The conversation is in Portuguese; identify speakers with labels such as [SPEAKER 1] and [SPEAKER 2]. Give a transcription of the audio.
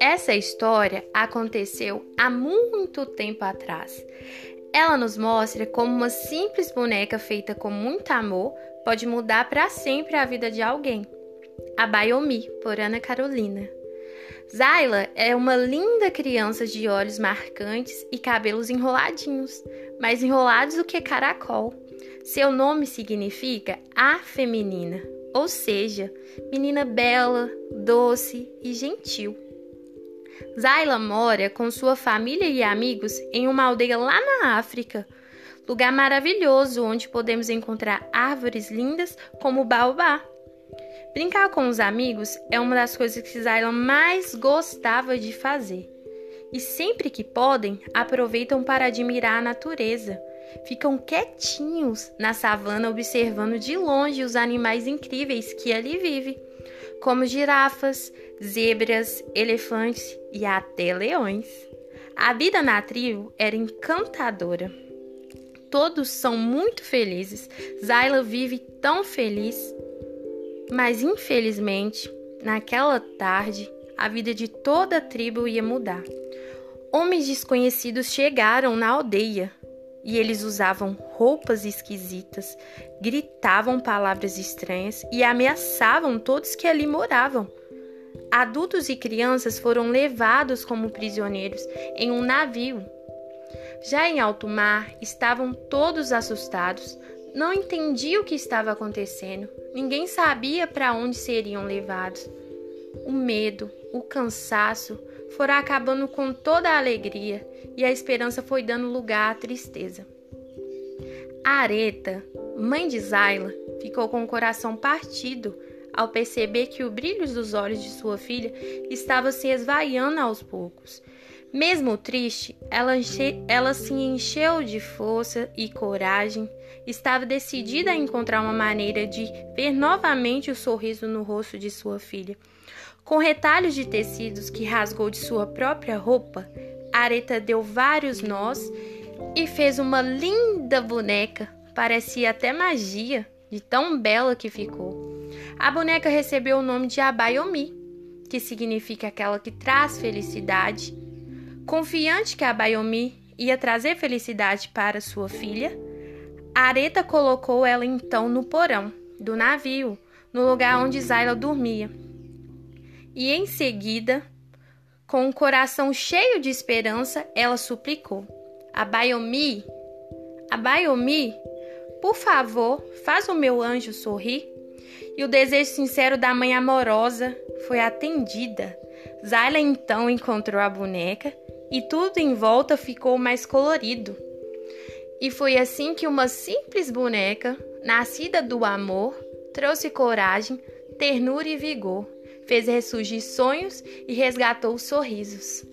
[SPEAKER 1] Essa história aconteceu há muito tempo atrás. Ela nos mostra como uma simples boneca feita com muito amor pode mudar para sempre a vida de alguém. A Bayomi, por Ana Carolina. Zayla é uma linda criança de olhos marcantes e cabelos enroladinhos, mais enrolados do que caracol. Seu nome significa a feminina, ou seja, menina bela, doce e gentil. Zayla mora com sua família e amigos em uma aldeia lá na África, lugar maravilhoso onde podemos encontrar árvores lindas como o baobá. Brincar com os amigos é uma das coisas que Zayla mais gostava de fazer. E sempre que podem, aproveitam para admirar a natureza. Ficam quietinhos na savana observando de longe os animais incríveis que ali vivem, como girafas, zebras, elefantes e até leões. A vida na tribo era encantadora. Todos são muito felizes. Zayla vive tão feliz mas infelizmente, naquela tarde, a vida de toda a tribo ia mudar. Homens desconhecidos chegaram na aldeia e eles usavam roupas esquisitas, gritavam palavras estranhas e ameaçavam todos que ali moravam. Adultos e crianças foram levados como prisioneiros em um navio. Já em alto mar, estavam todos assustados, não entendiam o que estava acontecendo Ninguém sabia para onde seriam levados. O medo, o cansaço foram acabando com toda a alegria e a esperança foi dando lugar à tristeza. Areta, mãe de Zayla, ficou com o coração partido ao perceber que o brilho dos olhos de sua filha estava se esvaiando aos poucos. Mesmo triste, ela, enche, ela se encheu de força e coragem estava decidida a encontrar uma maneira de ver novamente o sorriso no rosto de sua filha. Com retalhos de tecidos que rasgou de sua própria roupa, Areta deu vários nós e fez uma linda boneca. Parecia até magia, de tão bela que ficou. A boneca recebeu o nome de Abayomi, que significa aquela que traz felicidade. Confiante que Abayomi ia trazer felicidade para sua filha, Areta colocou ela então no porão do navio, no lugar onde Zayla dormia. E em seguida, com o um coração cheio de esperança, ela suplicou: Abayomi, Abayomi, por favor, faz o meu anjo sorrir. E o desejo sincero da mãe amorosa foi atendida. Zayla então encontrou a boneca e tudo em volta ficou mais colorido. E foi assim que uma simples boneca, nascida do amor, trouxe coragem, ternura e vigor, fez ressurgir sonhos e resgatou sorrisos.